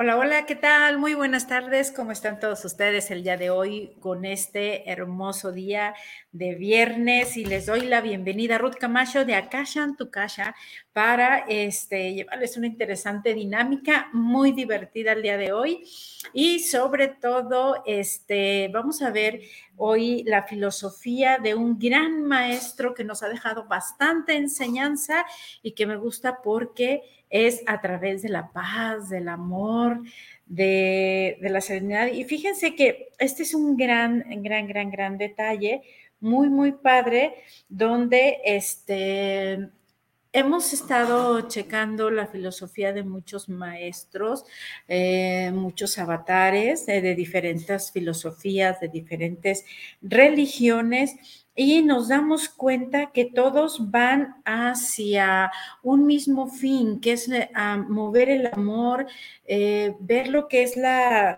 Hola, hola, ¿qué tal? Muy buenas tardes. ¿Cómo están todos ustedes el día de hoy con este hermoso día de viernes? Y les doy la bienvenida a Ruth Camacho de Akasha en tu casa para este, llevarles una interesante dinámica muy divertida el día de hoy. Y sobre todo, este, vamos a ver hoy la filosofía de un gran maestro que nos ha dejado bastante enseñanza y que me gusta porque es a través de la paz, del amor, de, la serenidad. Y fíjense que este es un gran, gran, gran, gran detalle, muy, muy padre, donde este, hemos estado checando la filosofía de muchos maestros, eh, muchos avatares eh, de diferentes filosofías, de diferentes religiones y nos damos cuenta que todos van hacia un mismo fin, que es mover el amor, eh, ver lo que es la,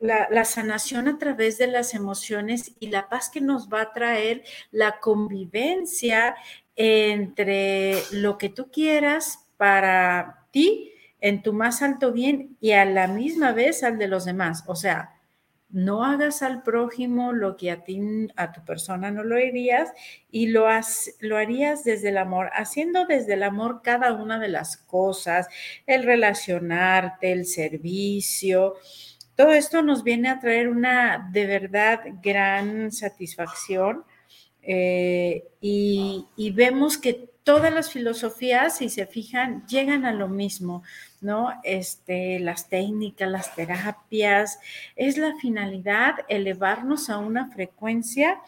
la, sanación a través de las emociones y la paz que nos va a traer la convivencia entre lo que tú quieras para ti en tu más alto bien y a la misma vez al de los demás. O sea, no hagas al prójimo lo que a ti, a tu persona no lo harías y lo, lo harías desde el amor, haciendo desde el amor cada una de las cosas, el relacionarte, el servicio. Todo esto nos viene a traer una de verdad gran satisfacción eh, y, y vemos que todas las filosofías, si se fijan, llegan a lo mismo, ¿no? Este, las técnicas, las terapias, es la finalidad elevarnos a una frecuencia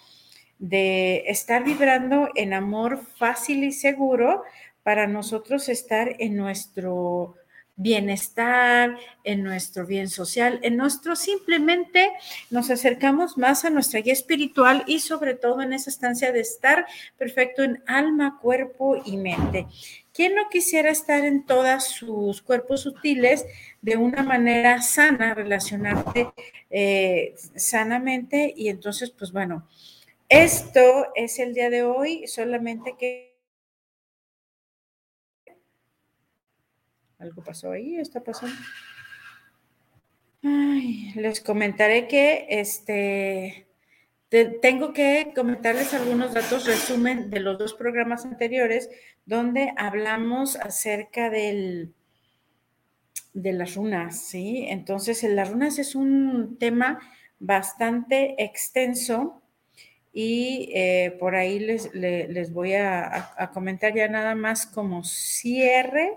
de estar vibrando en amor fácil y seguro para nosotros estar en nuestro bienestar, en nuestro bien social, en nuestro simplemente nos acercamos más a nuestra guía espiritual y sobre todo en esa estancia de estar perfecto en alma, cuerpo y mente. ¿Quién no quisiera estar en todos sus cuerpos sutiles de una manera sana, relacionarte eh, sanamente? Y entonces, pues bueno, esto es el día de hoy, solamente que Algo pasó ahí, está pasando. Ay, les comentaré que este tengo que comentarles algunos datos resumen de los dos programas anteriores donde hablamos acerca del de las runas, ¿sí? Entonces, las runas es un tema bastante extenso y eh, por ahí les, les, voy a, comentar ya nada más como cierre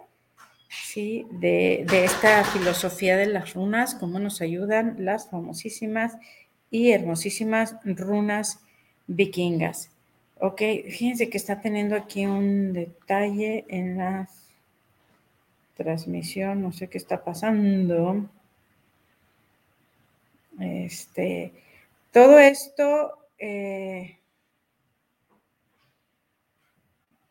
¿sí? De, esta filosofía de las runas, cómo nos ayudan las famosísimas y hermosísimas runas vikingas. Ok, fíjense que está teniendo aquí un detalle en la transmisión, no sé qué está pasando. Este, todo esto, eh,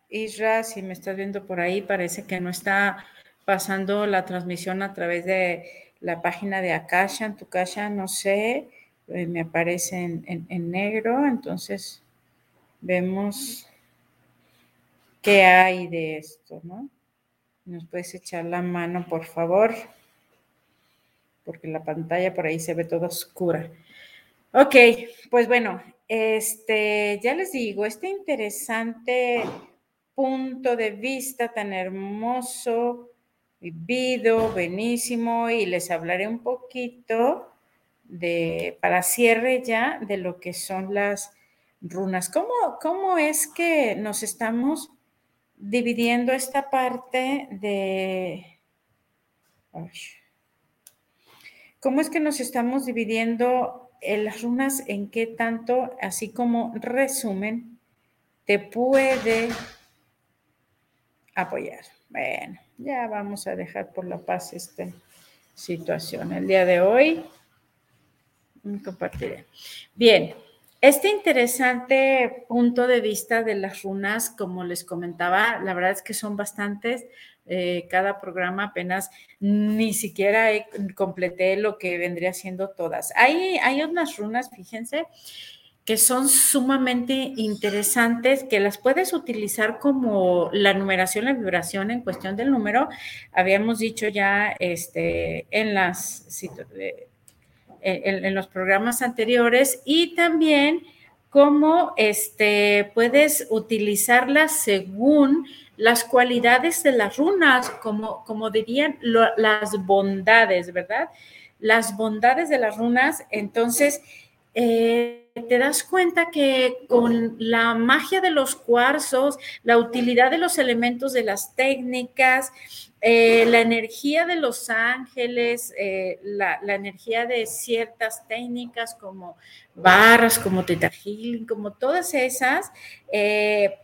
Isra, si me estás viendo por ahí, parece que no está pasando la transmisión a través de la página de Akasha, en tu casa, no sé, eh, me aparece en, negro, entonces vemos qué hay de esto, ¿no? Nos puedes echar la mano, por favor, porque la pantalla por ahí se ve toda oscura. Ok, pues bueno, este, ya les digo, este interesante punto de vista tan hermoso vivido, buenísimo, y les hablaré un poquito de, para cierre ya, de lo que son las runas. ¿Cómo, cómo es que nos estamos dividiendo esta parte de... ¿Cómo es que nos estamos dividiendo las runas en qué tanto, así como resumen, te puede apoyar? Bueno, ya vamos a dejar por la paz esta situación. El día de hoy compartiré. Bien, este interesante punto de vista de las runas, como les comentaba, la verdad es que son bastantes. Eh, cada programa apenas ni siquiera completé lo que vendría siendo todas. Hay, hay unas runas, fíjense, que son sumamente interesantes, que las puedes utilizar como la numeración, la vibración en cuestión del número. Habíamos dicho ya este, en, las, en, los programas anteriores y también cómo este, puedes utilizarlas según las cualidades de las runas, como, como dirían las bondades, ¿verdad? Las bondades de las runas. Entonces, eh, te das cuenta que con la magia de los cuarzos, la utilidad de los elementos de las técnicas, eh, la energía de los ángeles, eh, la, energía de ciertas técnicas como barras, como teta como todas esas,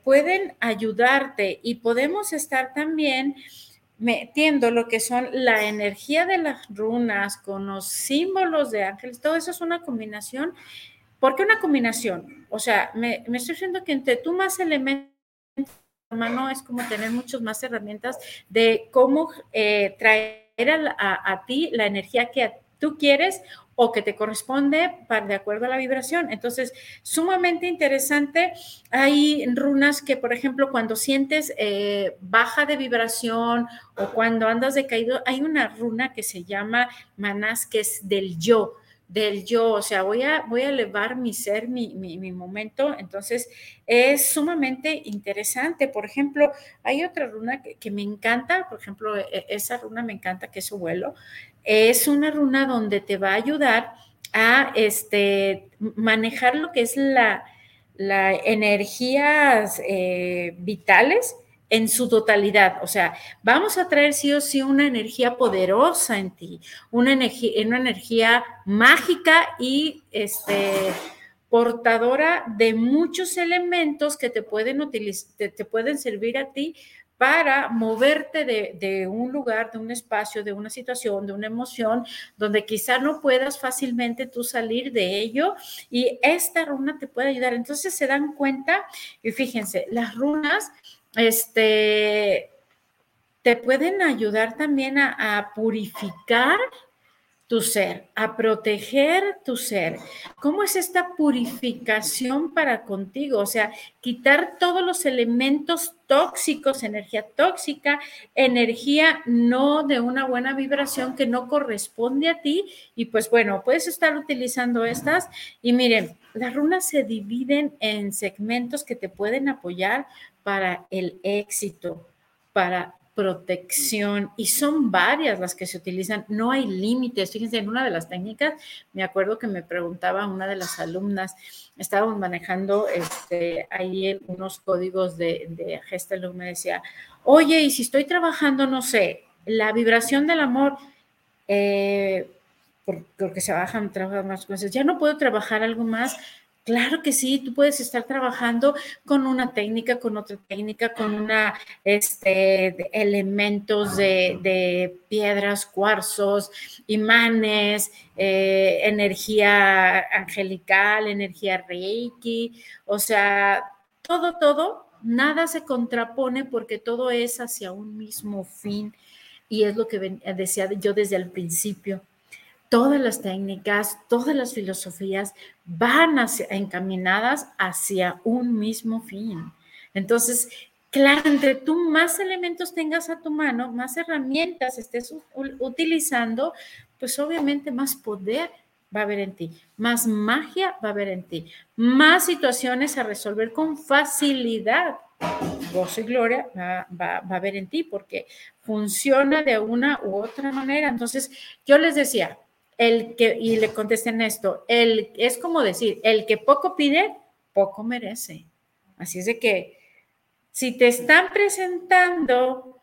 pueden ayudarte y podemos estar también metiendo lo que son la energía de las runas con los símbolos de ángeles, todo eso es una combinación. ¿Por qué una combinación? O sea, me, estoy diciendo que entre tú más elementos, hermano, es como tener muchas más herramientas de cómo eh, traer a, a, ti la energía que tú quieres o que te corresponde para, de acuerdo a la vibración. Entonces, sumamente interesante. Hay runas que, por ejemplo, cuando sientes eh, baja de vibración o cuando andas decaído, hay una runa que se llama Manás, que es del yo del yo, o sea, voy a, voy a elevar mi ser, mi, mi, momento, entonces es sumamente interesante. Por ejemplo, hay otra runa que, me encanta, por ejemplo, e, esa runa me encanta, que es su vuelo, es una runa donde te va a ayudar a este, manejar lo que es la, la energías eh, vitales en su totalidad. O sea, vamos a traer sí o sí una energía poderosa en ti, una energía, una energía mágica y este, portadora de muchos elementos que te pueden, utilizar, te pueden servir a ti para moverte de, un lugar, de un espacio, de una situación, de una emoción, donde quizá no puedas fácilmente tú salir de ello y esta runa te puede ayudar. Entonces se dan cuenta y fíjense, las runas, este, te pueden ayudar también a purificar tu ser, a proteger tu ser. ¿Cómo es esta purificación para contigo? O sea, quitar todos los elementos tóxicos, energía tóxica, energía no de una buena vibración que no corresponde a ti. Y pues bueno, puedes estar utilizando estas. Y miren, las runas se dividen en segmentos que te pueden apoyar para el éxito, para protección y son varias las que se utilizan, no hay límites. Fíjense, en una de las técnicas, me acuerdo que me preguntaba una de las alumnas, estábamos manejando este, ahí unos códigos de, de Gestel, me decía, oye, y si estoy trabajando, no sé, la vibración del amor, eh, porque se bajan, trabajan más cosas, ya no puedo trabajar algo más, Claro que sí, tú puedes estar trabajando con una técnica, con otra técnica, con una, este, elementos de, piedras, cuarzos, imanes, eh, energía angelical, energía reiki, o sea, todo, todo, nada se contrapone porque todo es hacia un mismo fin y es lo que decía yo desde el principio todas las técnicas, todas las filosofías van encaminadas hacia un mismo fin. Entonces, claro, entre tú más elementos tengas a tu mano, más herramientas estés utilizando, pues obviamente más poder va a haber en ti, más magia va a haber en ti, más situaciones a resolver con facilidad. Gozo y gloria va, va, va a haber en ti porque funciona de una u otra manera. Entonces, yo les decía, el que, y le contesten esto, el, es como decir, el que poco pide, poco merece. Así es de que si te están presentando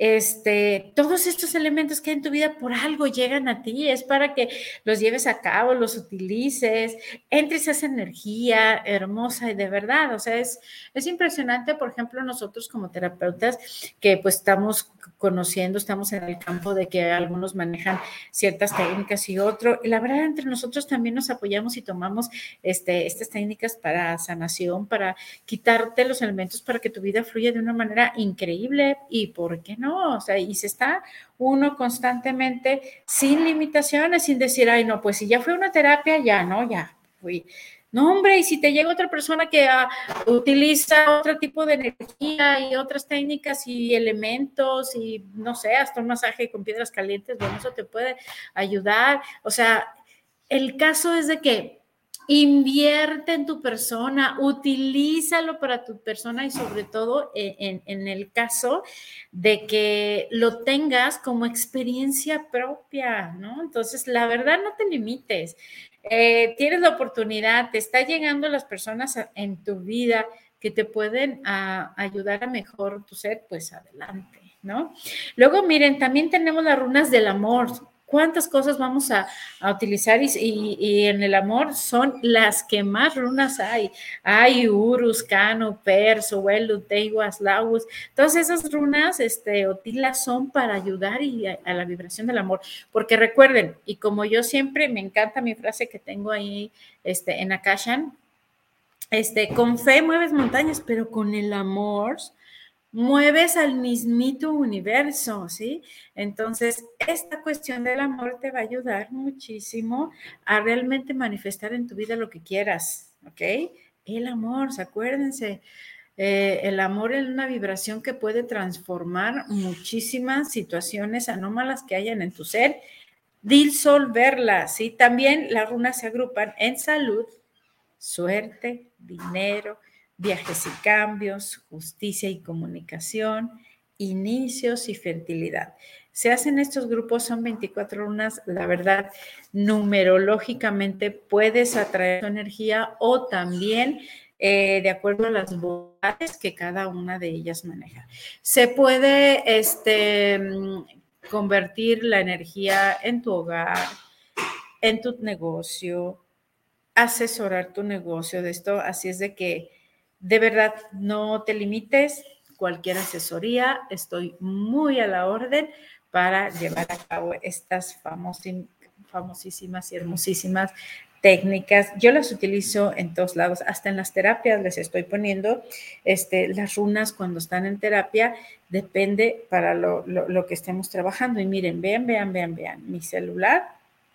este, todos estos elementos que hay en tu vida por algo llegan a ti, es para que los lleves a cabo, los utilices, entres esa energía hermosa y de verdad, o sea, es, es impresionante, por ejemplo, nosotros como terapeutas que pues estamos conociendo, estamos en el campo de que algunos manejan ciertas técnicas y otro, la verdad entre nosotros también nos apoyamos y tomamos este, estas técnicas para sanación, para quitarte los elementos para que tu vida fluya de una manera increíble y, ¿por qué no? O sea, y se está uno constantemente sin limitaciones, sin decir, ay, no, pues si ya fue una terapia, ya, no, ya fui. No, hombre, y si te llega otra persona que ah, utiliza otro tipo de energía y otras técnicas y elementos y no sé, hasta un masaje con piedras calientes, bueno, eso te puede ayudar. O sea, el caso es de que invierte en tu persona, utilízalo para tu persona y sobre todo en, el caso de que lo tengas como experiencia propia, ¿no? Entonces, la verdad, no te limites. Eh, tienes la oportunidad, te está llegando las personas en tu vida que te pueden ayudar a mejor tu ser, pues adelante, ¿no? Luego, miren, también tenemos las runas del amor cuántas cosas vamos a, utilizar y, en el amor son las que más runas hay. Hay Urus, Cano, Perso, Welu, Teiguas, Laus. Todas esas runas, este, Otilas son para ayudar y a, la vibración del amor. Porque recuerden, y como yo siempre, me encanta mi frase que tengo ahí este, en Akashan, este, con fe mueves montañas, pero con el amor mueves al mismito universo, ¿sí? Entonces, esta cuestión del amor te va a ayudar muchísimo a realmente manifestar en tu vida lo que quieras, ¿ok? El amor, acuérdense, eh, el amor es una vibración que puede transformar muchísimas situaciones anómalas que hayan en tu ser, disolverlas, ¿sí? También las runas se agrupan en salud, suerte, dinero, viajes y cambios, justicia y comunicación, inicios y fertilidad. Se hacen estos grupos, son 24 lunas, la verdad, numerológicamente puedes atraer tu energía o también eh, de acuerdo a las bondades que cada una de ellas maneja. Se puede este, convertir la energía en tu hogar, en tu negocio, asesorar tu negocio de esto, así es de que de verdad, no te limites, cualquier asesoría, estoy muy a la orden para llevar a cabo estas famosísimas y hermosísimas técnicas. Yo las utilizo en todos lados, hasta en las terapias les estoy poniendo este, las runas cuando están en terapia, depende para lo, lo que estemos trabajando. Y miren, vean, vean, vean, vean, mi celular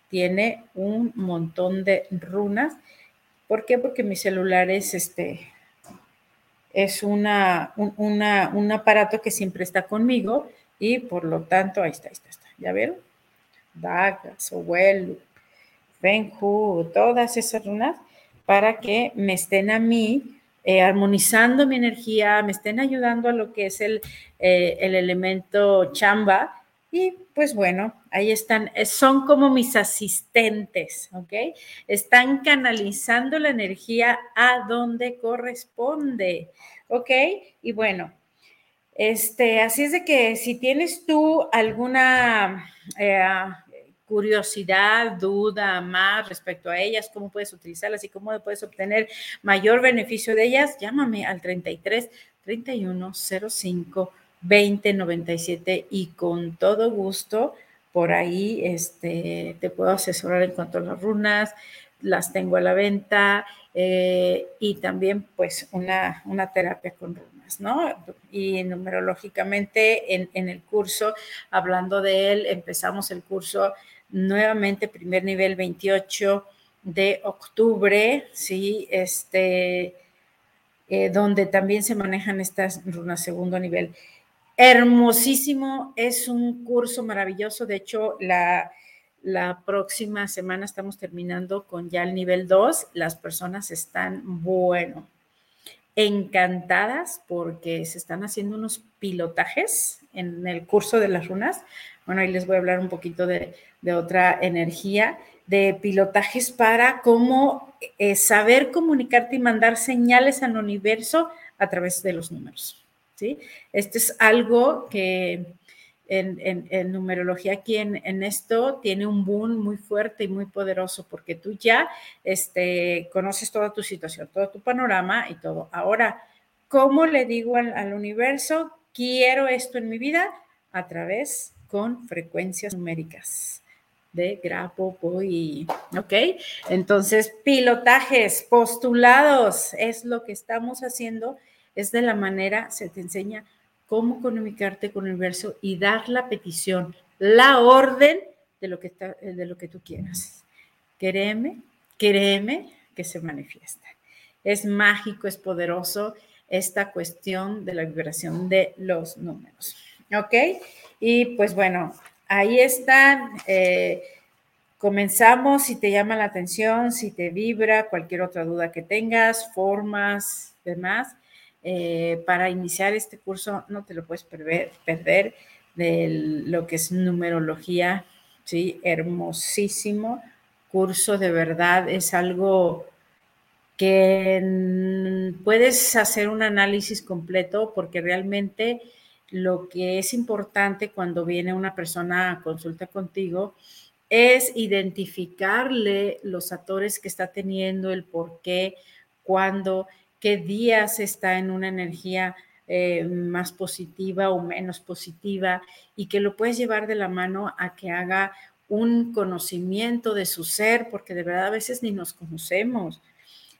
tiene un montón de runas. ¿Por qué? Porque mi celular es este, es una, un, aparato que siempre está conmigo y por lo tanto, ahí está, ahí está, está. ¿ya vieron? Dagas, Owelu, Benju, todas esas runas para que me estén a mí eh, armonizando mi energía, me estén ayudando a lo que es el, eh, el elemento chamba y pues bueno, ahí están, eh, son como mis asistentes, ¿ok? Están canalizando la energía a donde corresponde, ¿ok? Y bueno, este, así es de que si tienes tú alguna eh, curiosidad, duda más respecto a ellas, cómo puedes utilizarlas y cómo puedes obtener mayor beneficio de ellas, llámame al 33 31 05 2097 y con todo gusto por ahí este, te puedo asesorar en cuanto a las runas, las tengo a la venta eh, y también pues una, una terapia con runas, ¿no? Y numerológicamente en, en el curso, hablando de él, empezamos el curso nuevamente, primer nivel 28 de octubre, ¿sí? Este, eh, donde también se manejan estas runas segundo nivel hermosísimo, es un curso maravilloso. De hecho, la, próxima semana estamos terminando con ya el nivel 2. Las personas están, bueno, encantadas porque se están haciendo unos pilotajes en el curso de las runas. Bueno, ahí les voy a hablar un poquito de, otra energía, de pilotajes para cómo eh, saber comunicarte y mandar señales al universo a través de los números. ¿Sí? Esto es algo que en, numerología aquí en, esto tiene un boom muy fuerte y muy poderoso porque tú ya este, conoces toda tu situación, todo tu panorama y todo. Ahora, ¿cómo le digo al, universo, quiero esto en mi vida? A través con frecuencias numéricas de grapo, y, ¿ok? Entonces, pilotajes, postulados, es lo que estamos haciendo es de la manera, se te enseña cómo comunicarte con el universo y dar la petición, la orden de lo que, de lo que tú quieras. Créeme, créeme que se manifiesta. Es mágico, es poderoso esta cuestión de la vibración de los números. ¿Ok? Y pues bueno, ahí están. Eh, comenzamos, si te llama la atención, si te vibra, cualquier otra duda que tengas, formas, demás. Eh, para iniciar este curso no te lo puedes perder, perder de lo que es numerología, ¿sí? Hermosísimo curso, de verdad, es algo que puedes hacer un análisis completo porque realmente lo que es importante cuando viene una persona a consulta contigo es identificarle los actores que está teniendo, el por qué, cuándo, qué días está en una energía eh, más positiva o menos positiva y que lo puedes llevar de la mano a que haga un conocimiento de su ser, porque de verdad a veces ni nos conocemos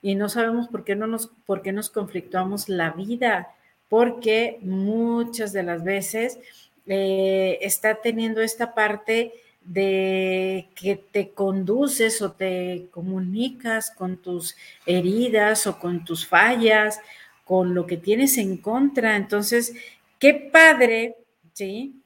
y no sabemos por qué, no nos, por qué nos conflictuamos la vida, porque muchas de las veces eh, está teniendo esta parte de que te conduces o te comunicas con tus heridas o con tus fallas, con lo que tienes en contra. Entonces, qué padre, ¿sí?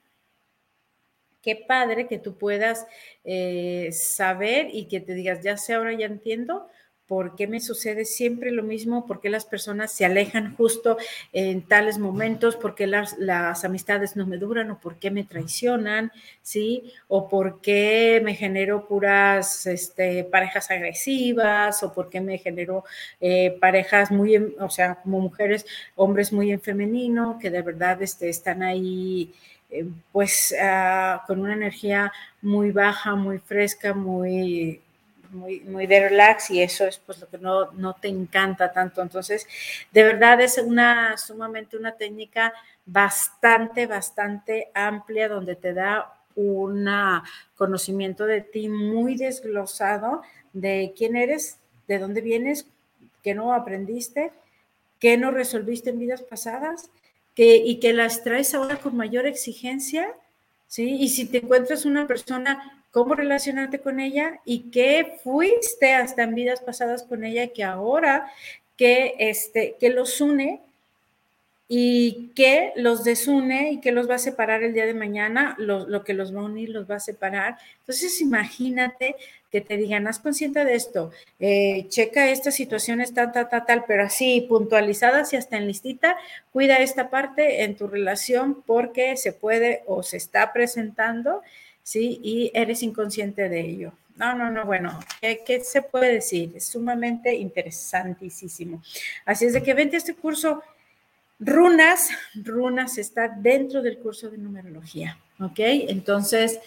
Qué padre que tú puedas eh, saber y que te digas, ya sé, ahora ya entiendo por qué me sucede siempre lo mismo, por qué las personas se alejan justo en tales momentos, por qué las, amistades no me duran o por qué me traicionan, ¿sí? O por qué me genero puras este, parejas agresivas o por qué me genero eh, parejas muy, o sea, como mujeres, hombres muy en femenino, que de verdad este, están ahí. Eh, pues ah, con una energía muy baja, muy fresca, muy muy, muy de relax y eso es pues lo que no, no te encanta tanto. Entonces, de verdad es una sumamente una técnica bastante, bastante amplia donde te da un conocimiento de ti muy desglosado de quién eres, de dónde vienes, qué no aprendiste, qué no resolviste en vidas pasadas, que, y que las traes ahora con mayor exigencia, ¿sí? Y si te encuentras una persona cómo relacionarte con ella y qué fuiste hasta en vidas pasadas con ella que ahora que, este, que los une y que los desune y que los va a separar el día de mañana, lo, que los va a unir los va a separar. Entonces imagínate que te digan, haz consciente de esto, eh, checa esta situación, tal, tal, tal, tal, pero así puntualizadas y hasta en listita, cuida esta parte en tu relación porque se puede o se está presentando ¿sí? Y eres inconsciente de ello. No, no, no, bueno, ¿qué, se puede decir? Es sumamente interesantísimo. Así es de que vente a este curso. Runas, runas está dentro del curso de numerología, ¿ok? Entonces,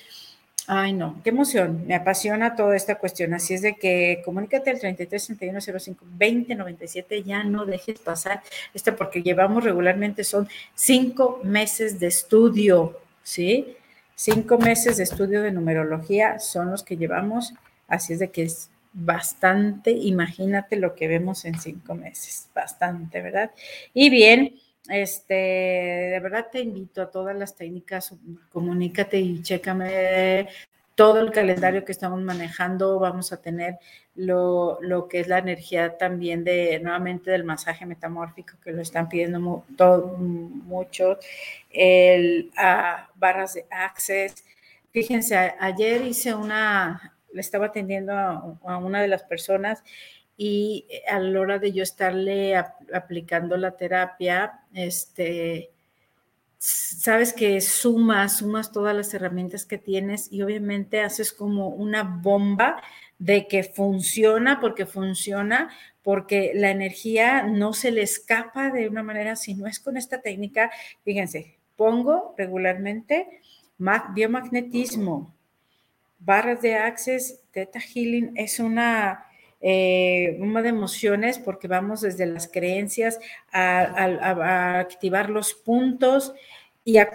ay no, qué emoción, me apasiona toda esta cuestión. Así es de que comunícate al 33 31 05 20 97, ya no dejes pasar esto porque llevamos regularmente, son cinco meses de estudio, ¿sí? Cinco meses de estudio de numerología son los que llevamos, así es de que es bastante, imagínate lo que vemos en cinco meses, bastante, ¿verdad? Y bien, este, de verdad te invito a todas las técnicas, comunícate y chécame todo el calendario que estamos manejando, vamos a tener lo, que es la energía también de, nuevamente, del masaje metamórfico, que lo están pidiendo todo, mucho, el, ah, barras de access. Fíjense, ayer hice una, le estaba atendiendo a, una de las personas y a la hora de yo estarle aplicando la terapia, este, sabes que sumas, sumas todas las herramientas que tienes y obviamente haces como una bomba de que funciona porque funciona, porque la energía no se le escapa de una manera, si no es con esta técnica, fíjense, pongo regularmente biomagnetismo, barras de access, Theta Healing, es una eh, de emociones porque vamos desde las creencias a, activar los puntos y a,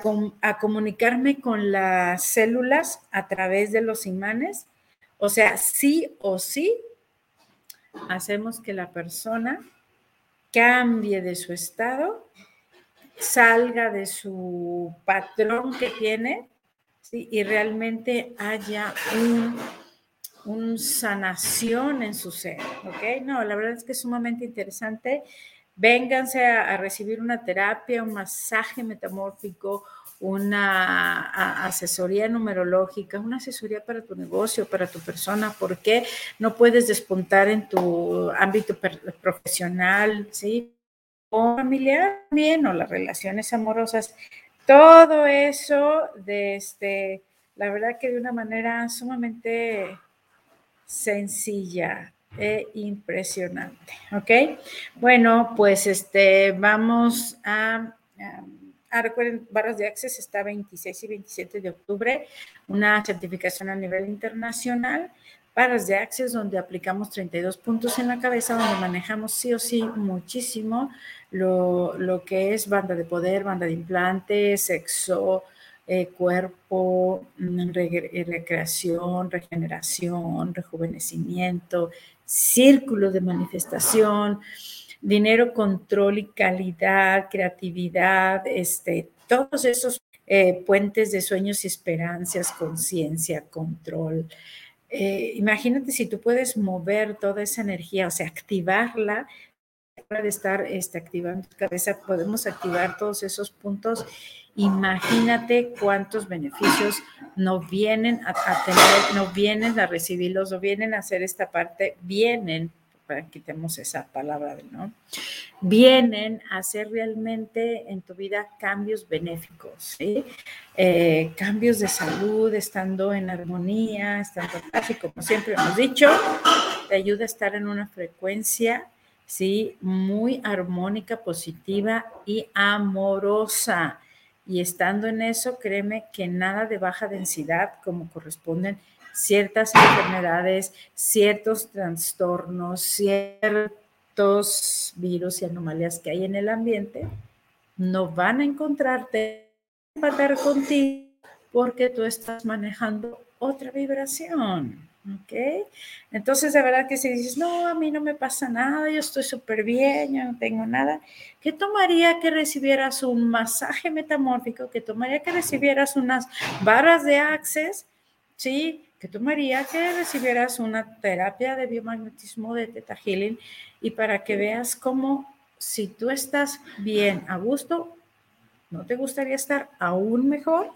comunicarme con las células a través de los imanes. O sea, sí o sí hacemos que la persona cambie de su estado, salga de su patrón que tiene y realmente haya un una sanación en su ser, ¿ok? No, la verdad es que es sumamente interesante. Vénganse a, recibir una terapia, un masaje metamórfico, una asesoría numerológica, una asesoría para tu negocio, para tu persona, ¿por qué no puedes despuntar en tu ámbito profesional, ¿sí? O familiar también, o las relaciones amorosas. Todo eso, desde, este, la verdad que de una manera sumamente sencilla e impresionante, ¿ok? Bueno, pues este, vamos a Ah, recuerden, Barras de Access está 26 y 27 de octubre, una certificación a nivel internacional. Barras de Access, donde aplicamos 32 puntos en la cabeza, donde manejamos sí o sí muchísimo lo, lo que es banda de poder, banda de implantes, sexo, eh, cuerpo, mm, recreación, regeneración, rejuvenecimiento, círculo de manifestación dinero, control y calidad, creatividad, este, todos esos eh, puentes de sueños y esperanzas, conciencia, control. Eh, imagínate si tú puedes mover toda esa energía, o sea, activarla, de estar este, activando tu cabeza, podemos activar todos esos puntos. Imagínate cuántos beneficios no vienen a, tener, no vienen a recibirlos, no vienen a hacer esta parte, vienen para quitemos esa palabra, ¿no? Vienen a hacer realmente en tu vida cambios benéficos. Eh, cambios de salud, estando en armonía, estando y como siempre hemos dicho, te ayuda a estar en una frecuencia, ¿sí? Muy armónica, positiva y amorosa. Y estando en eso, créeme que nada de baja densidad, como corresponden ciertas enfermedades, ciertos trastornos, ciertos virus y anomalías que hay en el ambiente, no van a encontrarte, empatar contigo porque tú estás manejando otra vibración. ¿Ok? Entonces, de verdad que si dices, no, a mí no me pasa nada, yo estoy súper bien, yo no tengo nada, ¿qué tomaría que recibieras un masaje metamórfico? ¿Qué tomaría que recibieras unas barras de access? ¿Sí? que tomaría que recibieras una terapia de biomagnetismo de Theta Healing y para que veas cómo si tú estás bien, a gusto, ¿no te gustaría estar aún mejor?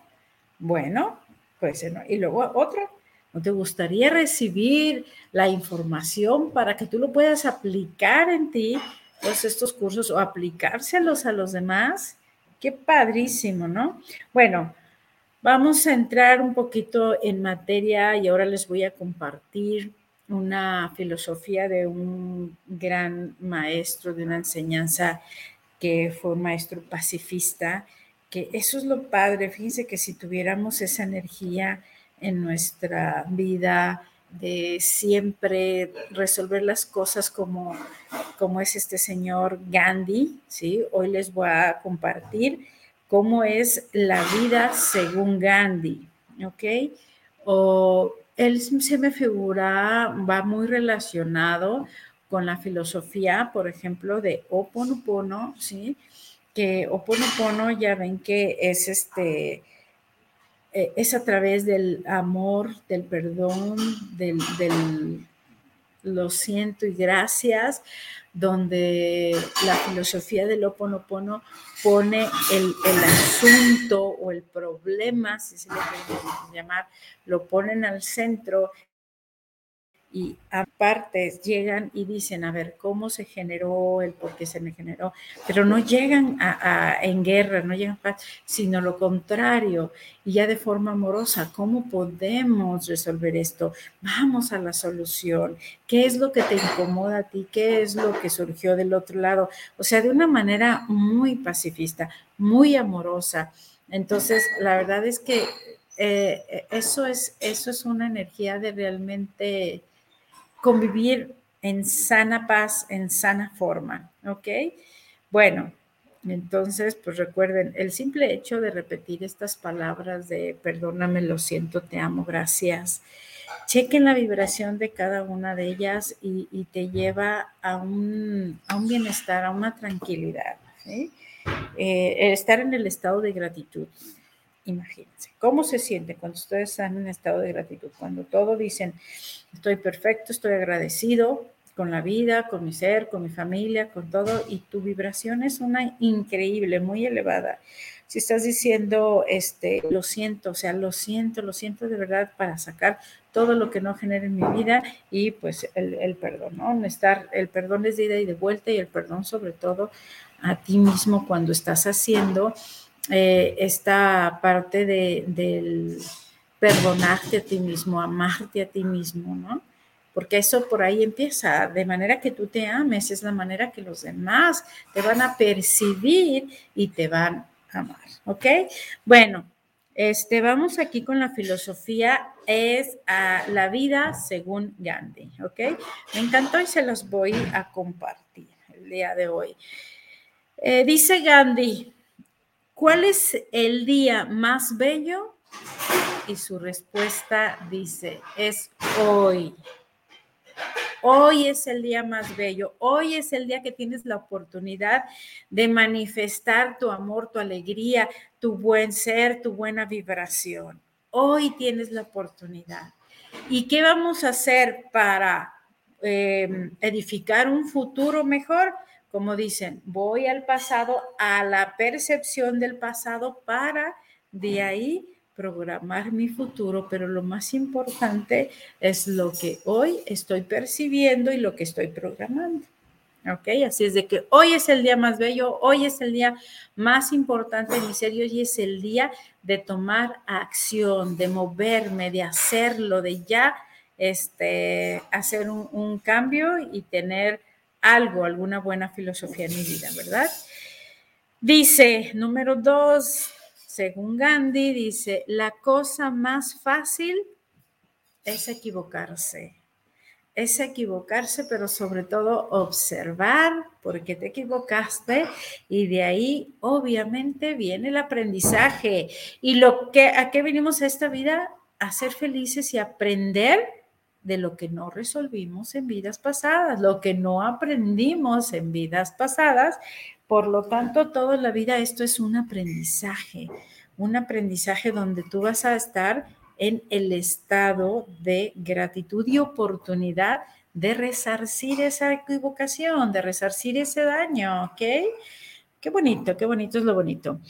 Bueno, pues y luego otro, ¿no te gustaría recibir la información para que tú lo puedas aplicar en ti, todos estos cursos o aplicárselos a los demás? Qué padrísimo, ¿no? Bueno, Vamos a entrar un poquito en materia y ahora les voy a compartir una filosofía de un gran maestro de una enseñanza que fue un maestro pacifista, que eso es lo padre, fíjense que si tuviéramos esa energía en nuestra vida de siempre resolver las cosas como, como es este señor Gandhi, ¿sí? Hoy les voy a compartir cómo es la vida según Gandhi, ¿ok? O él se me figura, va muy relacionado con la filosofía, por ejemplo, de Oponopono, ¿sí? Que Oponopono ya ven que es este, eh, es a través del amor, del perdón, del, lo siento y gracias, donde la filosofía del Oponopono pone el, el, asunto o el problema, si se le puede llamar, lo ponen al centro y aparte llegan y dicen, a ver, cómo se generó, el por qué se me generó, pero no llegan a, en guerra, no llegan paz, sino lo contrario, y ya de forma amorosa, ¿cómo podemos resolver esto? Vamos a la solución, ¿qué es lo que te incomoda a ti? ¿Qué es lo que surgió del otro lado? O sea, de una manera muy pacifista, muy amorosa. Entonces, la verdad es que eh, eso, es, eso es una energía de realmente convivir en sana paz, en sana forma, ¿ok? Bueno, entonces, pues recuerden, el simple hecho de repetir estas palabras de perdóname, lo siento, te amo, gracias, chequen la vibración de cada una de ellas y, te lleva a un, a un, bienestar, a una tranquilidad. ¿sí? Eh, estar en el estado de gratitud. Imagínense, ¿cómo se siente cuando ustedes están en estado de gratitud? Cuando todo dicen, estoy perfecto, estoy agradecido con la vida, con mi ser, con mi familia, con todo, y tu vibración es una increíble, muy elevada. Si estás diciendo, este, lo siento, o sea, lo siento, lo siento de verdad para sacar todo lo que no genere en mi vida y pues el, perdón, ¿no? Estar, el perdón es de ida y de vuelta y el perdón sobre todo a ti mismo cuando estás haciendo eh, esta parte de, del perdonarte a ti mismo, amarte a ti mismo, ¿no? Porque eso por ahí empieza, de manera que tú te ames, es la manera que los demás te van a percibir y te van a amar, ¿ok? Bueno, este, vamos aquí con la filosofía, es a la vida según Gandhi, ¿ok? Me encantó y se los voy a compartir el día de hoy. Eh, dice Gandhi, ¿cuál es el día más bello? Y su respuesta dice, es hoy. Hoy es el día más bello. Hoy es el día que tienes la oportunidad de manifestar tu amor, tu alegría, tu buen ser, tu buena vibración. Hoy tienes la oportunidad. ¿Y qué vamos a hacer para em, edificar un futuro mejor? Como dicen, voy al pasado, a la percepción del pasado para de ahí programar mi futuro, pero lo más importante es lo que hoy estoy percibiendo y lo que estoy programando. ¿Ok? Así es de que hoy es el día más bello, hoy es el día más importante de mi ser y hoy es el día de tomar acción, de moverme, de hacerlo, de ya este, hacer un, un cambio y tener algo, alguna buena filosofía en mi vida, ¿verdad? Dice, número dos, según Gandhi, dice, la cosa más fácil es equivocarse. Es equivocarse, pero sobre todo observar por qué te equivocaste y de ahí obviamente viene el aprendizaje. Y lo que a qué venimos a esta vida a ser felices y aprender de lo que no resolvimos en vidas pasadas, lo que no aprendimos en vidas pasadas. Por lo tanto, toda la vida esto es un aprendizaje, un aprendizaje donde tú vas a estar en el estado de gratitud y oportunidad de resarcir esa equivocación, de resarcir ese daño, ¿ok? Qué bonito, qué bonito es lo bonito.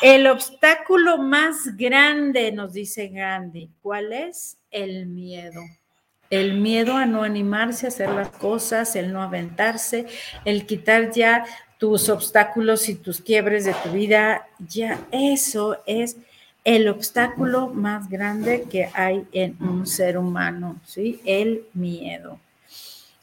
El obstáculo más grande, nos dice Gandhi, ¿cuál es? El miedo el miedo a no animarse a hacer las cosas, el no aventarse, el quitar ya tus obstáculos y tus quiebres de tu vida, ya eso es el obstáculo más grande que hay en un ser humano, ¿sí? El miedo.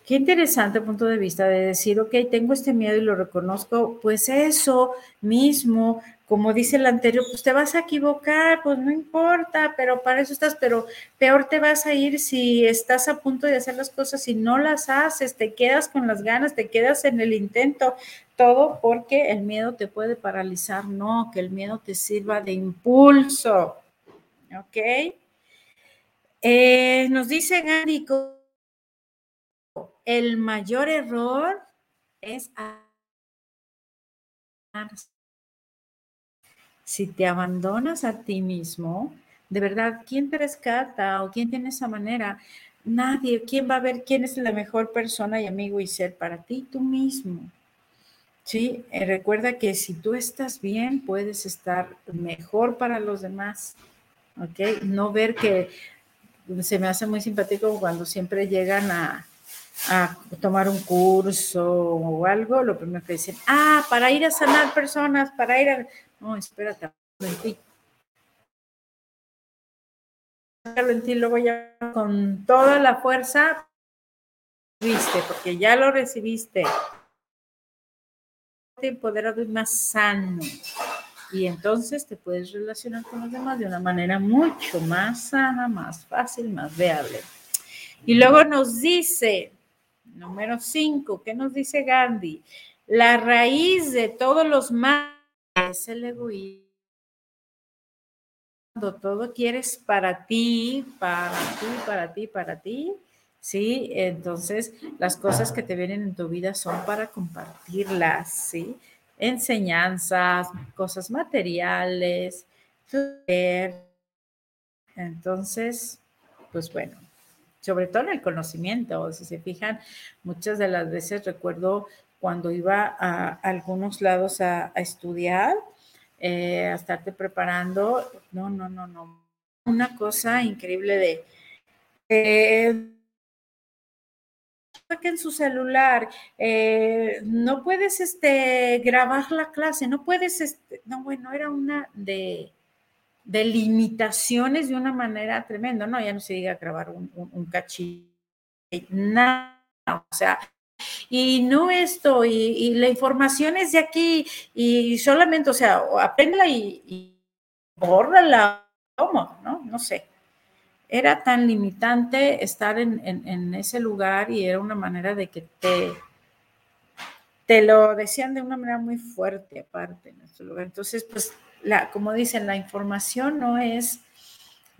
Qué interesante punto de vista de decir, ok, tengo este miedo y lo reconozco, pues eso mismo como dice el anterior, pues te vas a equivocar, pues no importa, pero para eso estás, pero peor te vas a ir si estás a punto de hacer las cosas y no las haces, te quedas con las ganas, te quedas en el intento, todo porque el miedo te puede paralizar, no, que el miedo te sirva de impulso, ¿ok? Eh, nos dice Gandhi, el mayor error es si te abandonas a ti mismo, de verdad, ¿quién te rescata o quién tiene esa manera? Nadie. ¿Quién va a ver quién es la mejor persona y amigo y ser para ti? Tú mismo. Sí, eh, recuerda que si tú estás bien, puedes estar mejor para los demás. ¿Ok? No ver que se me hace muy simpático cuando siempre llegan a, a tomar un curso o algo, lo primero que dicen, ah, para ir a sanar personas, para ir a... No, espérate, en ti. en ti, luego ya con toda la fuerza, viste, porque ya lo recibiste. Empoderado y más sano. Y entonces te puedes relacionar con los demás de una manera mucho más sana, más fácil, más viable. Y luego nos dice, número cinco, ¿qué nos dice Gandhi? La raíz de todos los males es el egoísmo. Cuando todo quieres para ti, para ti, para ti, para ti, ¿sí? Entonces, las cosas que te vienen en tu vida son para compartirlas, ¿sí? Enseñanzas, cosas materiales, Entonces, pues bueno, sobre todo en el conocimiento, si se fijan, muchas de las veces recuerdo cuando iba a algunos lados a, estudiar, eh, a estarte preparando, no, no, no, no, una cosa increíble de... Eh, en su celular, eh, no puedes este, grabar la clase, no puedes, este, no, bueno, era una de, de limitaciones de una manera tremenda, no, ya no se diga grabar un, un, cachillo, nada, o sea, y no esto, y, la información es de aquí, y solamente, o sea, apréndela y, y bórrala, ¿cómo? ¿No? No sé era tan limitante estar en, ese lugar y era una manera de que te, te lo decían de una manera muy fuerte aparte en nuestro lugar. Entonces, pues, la, como dicen, la información no es,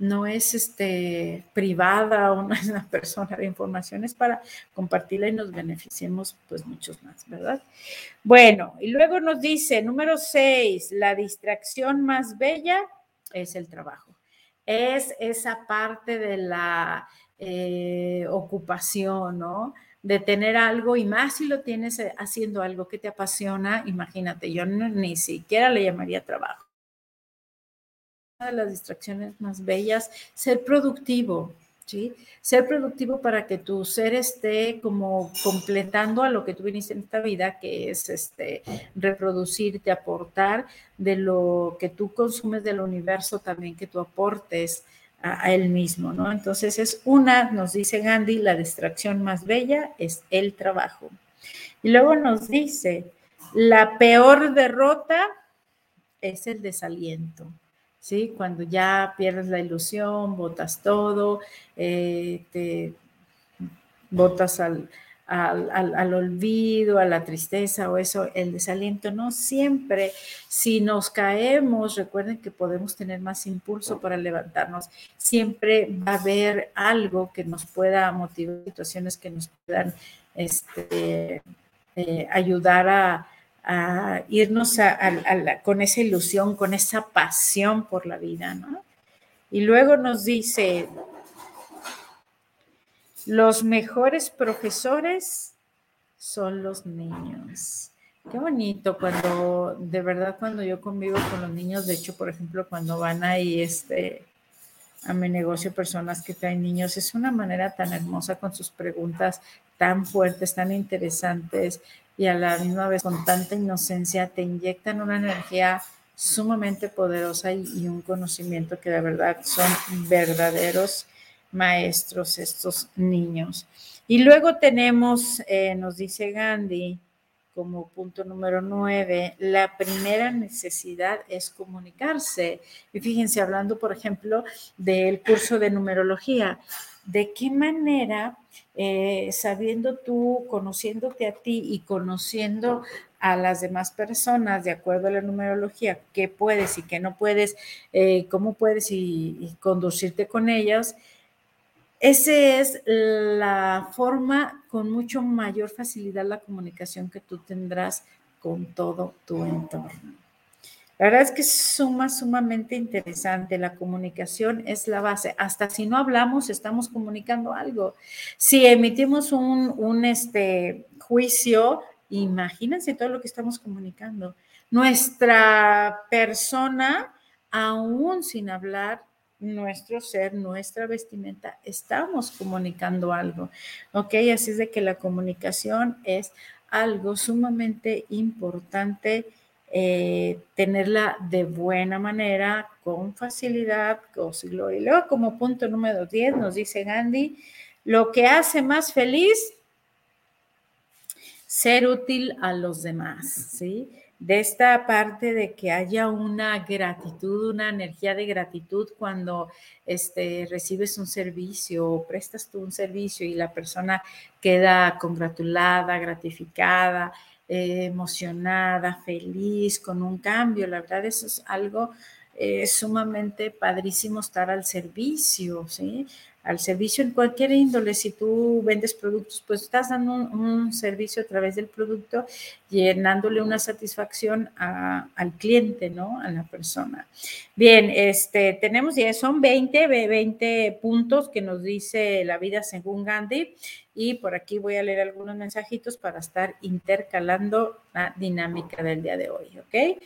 no es este, privada o no es una persona de información, es para compartirla y nos beneficiemos pues muchos más, ¿verdad? Bueno, y luego nos dice, número seis, la distracción más bella es el trabajo es esa parte de la eh, ocupación, ¿no? De tener algo y más si lo tienes eh, haciendo algo que te apasiona, imagínate, yo ni siquiera le llamaría trabajo. De las distracciones más bellas, ser productivo, ser productivo para que tu ser esté como completando a lo que tú viniste en esta vida, que es este, reproducirte, aportar de lo que tú consumes del universo, también que tú aportes a, a él mismo, ¿no? Entonces es una, nos dice Gandhi, la distracción más bella es el trabajo. Y luego nos dice, la peor derrota es el desaliento. ¿Sí? Cuando ya pierdes la ilusión, botas todo, eh, te botas al, al, olvido, a la tristeza o eso, el desaliento, no siempre. Si nos caemos, recuerden que podemos tener más impulso para levantarnos. Siempre va a haber algo que nos pueda motivar, situaciones que nos puedan este, eh, ayudar a, a irnos con esa ilusión, con esa pasión por la vida, ¿no? Y luego nos dice, los mejores profesores son los niños. Qué bonito cuando, de verdad, cuando yo convivo con los niños, de hecho, por ejemplo, cuando van ahí este, a mi negocio personas que traen niños, es una manera tan hermosa con sus preguntas tan fuertes, tan interesantes, y a la misma vez con tanta inocencia te inyectan una energía sumamente poderosa y, un conocimiento que de verdad son verdaderos maestros estos niños. Y luego tenemos, eh, nos dice Gandhi, como punto número nueve, la primera necesidad es comunicarse. Y fíjense, hablando, por ejemplo, del curso de numerología, ¿de qué manera eh, sabiendo tú, conociéndote a ti y conociendo a las demás personas de acuerdo a la numerología, qué puedes y qué no puedes, eh, cómo puedes y, conducirte con ellas, esa es la forma con mucho mayor facilidad la comunicación que tú tendrás con todo tu entorno. La verdad es que es suma, sumamente interesante. La comunicación es la base. Hasta si no hablamos, estamos comunicando algo. Si emitimos un, este, juicio, imagínense todo lo que estamos comunicando. Nuestra persona, aún sin hablar, nuestro ser, nuestra vestimenta, estamos comunicando algo. ¿Ok? Así es de que la comunicación es algo sumamente importante eh, tenerla de buena manera, con facilidad, Y luego como punto número 10 nos dice Gandhi, lo que hace más feliz, ser útil a los demás, ¿sí? De esta parte de que haya una gratitud, una energía de gratitud cuando este, recibes un servicio o prestas tú un servicio y la persona queda congratulada, gratificada, eh, emocionada, feliz, con un cambio. La verdad, eso es algo es sumamente padrísimo estar al servicio, ¿sí? Al servicio en cualquier índole. Si tú vendes productos, pues estás dando un, servicio a través del producto, llenándole una satisfacción al cliente, ¿no? A la persona. Bien, este, tenemos ya, son 20, 20 puntos que nos dice la vida según Gandhi. Y por aquí voy a leer algunos mensajitos para estar intercalando la dinámica del día de hoy, ¿ok?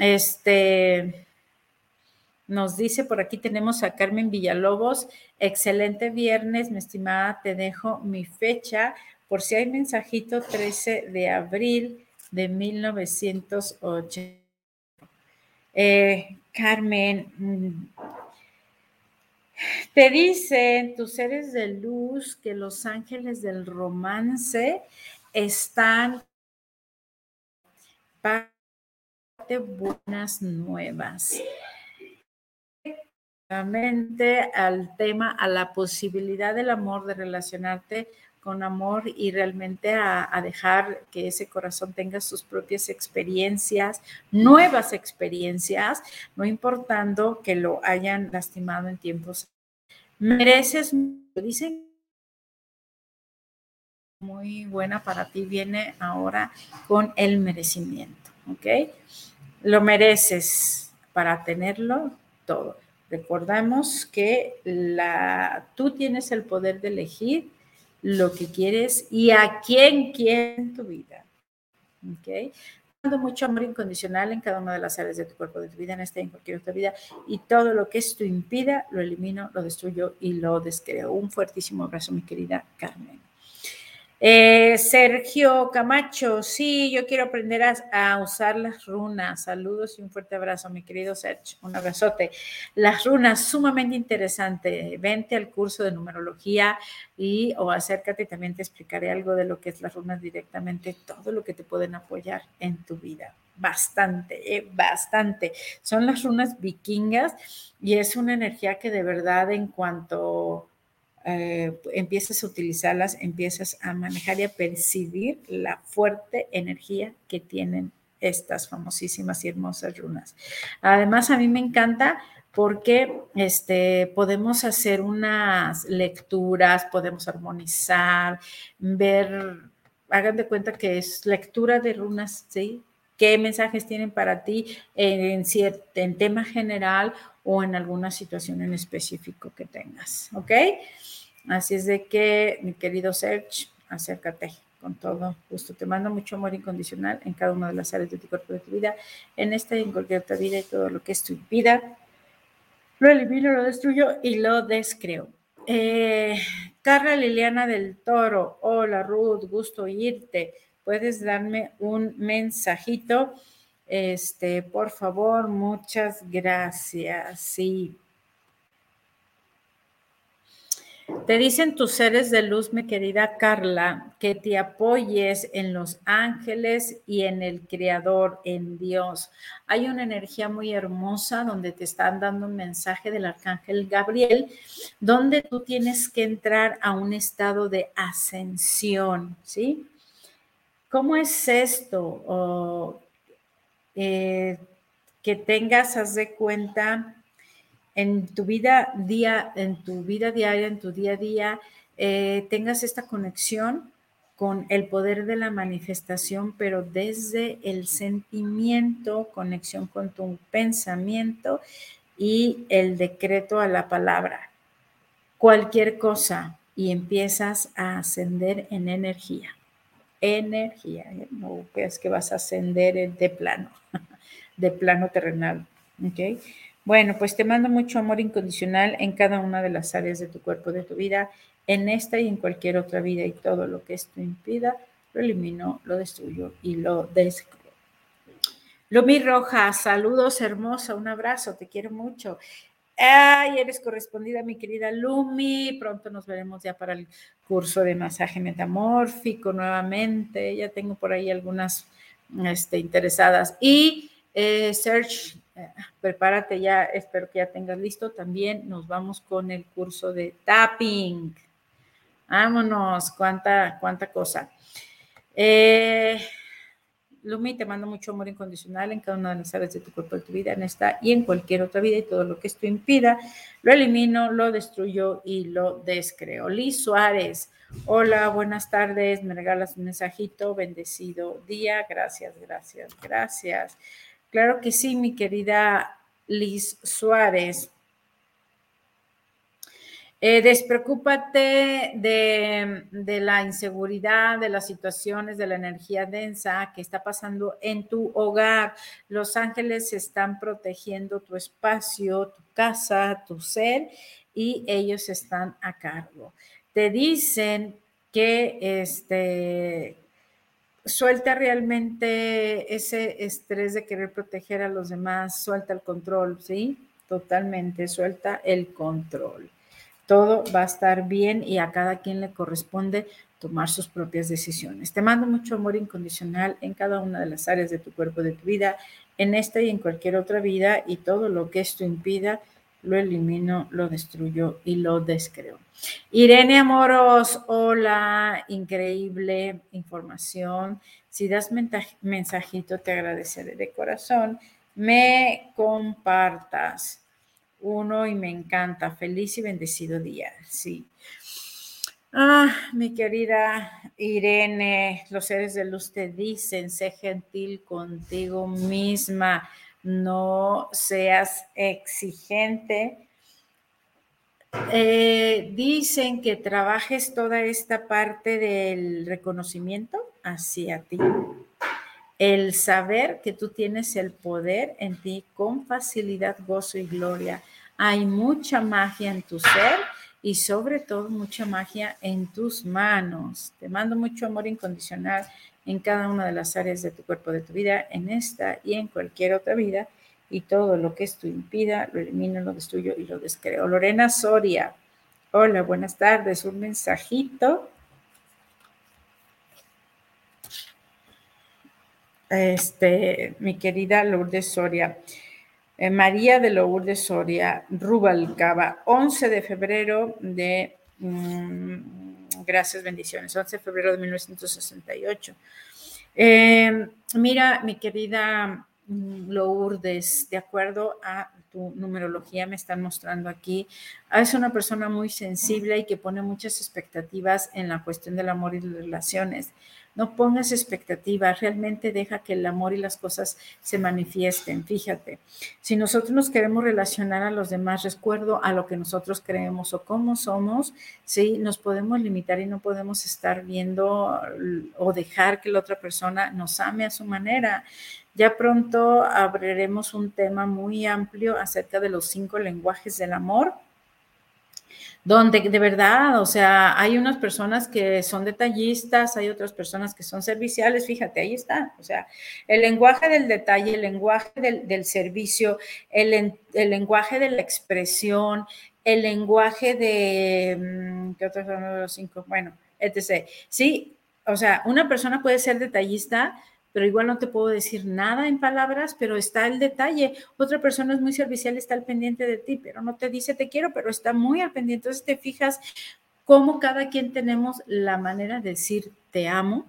Este, nos dice por aquí tenemos a Carmen Villalobos. Excelente viernes, mi estimada. Te dejo mi fecha por si hay mensajito 13 de abril de 1980. Eh, Carmen, mm, te dicen tus seres de luz que los ángeles del romance están para buenas nuevas al tema, a la posibilidad del amor, de relacionarte con amor y realmente a, dejar que ese corazón tenga sus propias experiencias, nuevas experiencias, no importando que lo hayan lastimado en tiempos. Mereces, dicen, muy buena para ti, viene ahora con el merecimiento, ¿ok? Lo mereces para tenerlo todo. Recordamos que la, tú tienes el poder de elegir lo que quieres y a quién quieres en tu vida. ¿Ok? Dando mucho amor incondicional en cada una de las áreas de tu cuerpo, de tu vida, en esta y en cualquier otra vida. Y todo lo que esto impida, lo elimino, lo destruyo y lo descreo. Un fuertísimo abrazo, mi querida Carmen. Eh, Sergio Camacho, sí, yo quiero aprender a, usar las runas. Saludos y un fuerte abrazo, mi querido Sergio. Un abrazote. Las runas, sumamente interesante. Vente al curso de numerología y o acércate también te explicaré algo de lo que es las runas directamente, todo lo que te pueden apoyar en tu vida. Bastante, eh, bastante. Son las runas vikingas y es una energía que de verdad en cuanto eh, empiezas a utilizarlas, empiezas a manejar y a percibir la fuerte energía que tienen estas famosísimas y hermosas runas. Además, a mí me encanta porque este, podemos hacer unas lecturas, podemos armonizar, ver, hagan de cuenta que es lectura de runas, ¿sí? ¿Qué mensajes tienen para ti en, en tema general o en alguna situación en específico que tengas? ¿Ok? Así es de que, mi querido Serge, acércate con todo gusto. Te mando mucho amor incondicional en cada una de las áreas de tu cuerpo, de tu vida, en esta y en cualquier otra vida y todo lo que es tu vida. Lo elimino, lo destruyo y lo descreo. Eh, Carla Liliana del Toro, hola Ruth, gusto oírte. Puedes darme un mensajito, este, por favor, muchas gracias. Sí, te dicen tus seres de luz, mi querida Carla, que te apoyes en los ángeles y en el Creador, en Dios. Hay una energía muy hermosa donde te están dando un mensaje del Arcángel Gabriel, donde tú tienes que entrar a un estado de ascensión, ¿sí? ¿Cómo es esto? Eh, que tengas, haz de cuenta, en tu vida día, en tu vida diaria, en tu día a día, eh, tengas esta conexión con el poder de la manifestación, pero desde el sentimiento, conexión con tu pensamiento y el decreto a la palabra. Cualquier cosa y empiezas a ascender en energía. Energía, ¿eh? no es que vas a ascender de plano, de plano terrenal. ¿ok? Bueno, pues te mando mucho amor incondicional en cada una de las áreas de tu cuerpo, de tu vida, en esta y en cualquier otra vida y todo lo que esto impida, lo elimino, lo destruyo y lo descubro. Lumi Roja, saludos hermosa, un abrazo, te quiero mucho. Ay, eres correspondida, mi querida Lumi. Pronto nos veremos ya para el curso de masaje metamórfico nuevamente. Ya tengo por ahí algunas este, interesadas. Y eh, Serge, eh, prepárate ya, espero que ya tengas listo. También nos vamos con el curso de tapping. Vámonos, cuánta, cuánta cosa. Eh, Lumi, te mando mucho amor incondicional en cada una de las áreas de tu cuerpo, de tu vida, en esta y en cualquier otra vida, y todo lo que esto impida, lo elimino, lo destruyo y lo descreo. Liz Suárez, hola, buenas tardes, me regalas un mensajito, bendecido día, gracias, gracias, gracias. Claro que sí, mi querida Liz Suárez. Eh, despreocúpate de, la inseguridad, de las situaciones, de la energía densa que está pasando en tu hogar. Los ángeles están protegiendo tu espacio, tu casa, tu ser y ellos están a cargo. Te dicen que este, suelta realmente ese estrés de querer proteger a los demás, suelta el control, ¿sí? Totalmente, suelta el control todo va a estar bien y a cada quien le corresponde tomar sus propias decisiones. Te mando mucho amor incondicional en cada una de las áreas de tu cuerpo, de tu vida, en esta y en cualquier otra vida, y todo lo que esto impida, lo elimino, lo destruyo y lo descreo. Irene Amoros, hola, increíble información. Si das mensajito, te agradeceré de corazón. Me compartas uno y me encanta. Feliz y bendecido día, sí. Ah, mi querida Irene, los seres de luz te dicen, sé gentil contigo misma, no seas exigente. Eh, dicen que trabajes toda esta parte del reconocimiento hacia ti. El saber que tú tienes el poder en ti con facilidad, gozo y gloria hay mucha magia en tu ser y sobre todo mucha magia en tus manos. Te mando mucho amor incondicional en cada una de las áreas de tu cuerpo, de tu vida, en esta y en cualquier otra vida. Y todo lo que esto impida, lo elimino, lo destruyo y lo descreo. Lorena Soria. Hola, buenas tardes. Un mensajito. Este, mi querida Lourdes Soria. Eh, María de Lourdes Soria Rubalcaba, 11 de febrero de, mm, gracias, bendiciones, 11 de febrero de 1968. Eh, mira, mi querida mm, Lourdes, de acuerdo a tu numerología, me están mostrando aquí, es una persona muy sensible y que pone muchas expectativas en la cuestión del amor y las relaciones. No pongas expectativas, realmente deja que el amor y las cosas se manifiesten. Fíjate, si nosotros nos queremos relacionar a los demás, recuerdo a lo que nosotros creemos o cómo somos, sí, nos podemos limitar y no podemos estar viendo o dejar que la otra persona nos ame a su manera. Ya pronto abriremos un tema muy amplio acerca de los cinco lenguajes del amor donde de verdad, o sea, hay unas personas que son detallistas, hay otras personas que son serviciales, fíjate, ahí está, o sea, el lenguaje del detalle, el lenguaje del, servicio, el, lenguaje de la expresión, el lenguaje de, mm, ¿qué otros son los cinco? Bueno, etc. Sí, o sea, una persona puede ser detallista, pero igual no te puedo decir nada en palabras, pero está el detalle. Otra persona es muy servicial, está al pendiente de ti, pero no te dice te quiero, pero está muy al pendiente. Entonces te fijas cómo cada quien tenemos la manera de decir te amo,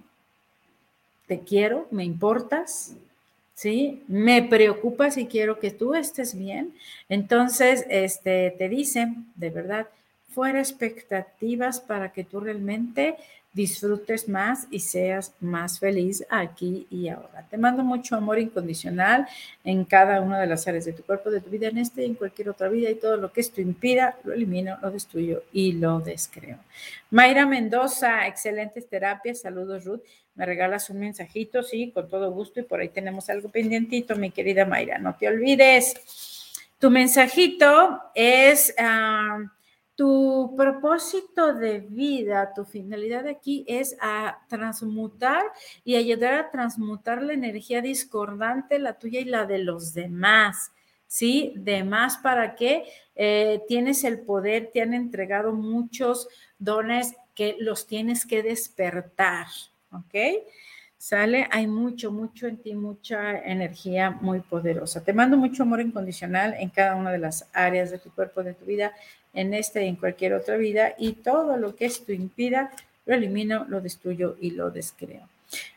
te quiero, me importas, ¿sí? Me preocupas y quiero que tú estés bien. Entonces, este, te dicen, de verdad, fuera expectativas para que tú realmente disfrutes más y seas más feliz aquí y ahora. Te mando mucho amor incondicional en cada una de las áreas de tu cuerpo, de tu vida, en este y en cualquier otra vida, y todo lo que esto impida, lo elimino, lo destruyo y lo descreo. Mayra Mendoza, excelentes terapias, saludos Ruth, me regalas un mensajito, sí, con todo gusto, y por ahí tenemos algo pendientito, mi querida Mayra, no te olvides. Tu mensajito es... Ah, tu propósito de vida, tu finalidad aquí es a transmutar y ayudar a transmutar la energía discordante, la tuya y la de los demás. ¿Sí? Demás para que eh, tienes el poder, te han entregado muchos dones que los tienes que despertar. ¿Ok? ¿Sale? Hay mucho, mucho en ti, mucha energía muy poderosa. Te mando mucho amor incondicional en cada una de las áreas de tu cuerpo, de tu vida, en esta y en cualquier otra vida, y todo lo que esto impida, lo elimino, lo destruyo y lo descreo.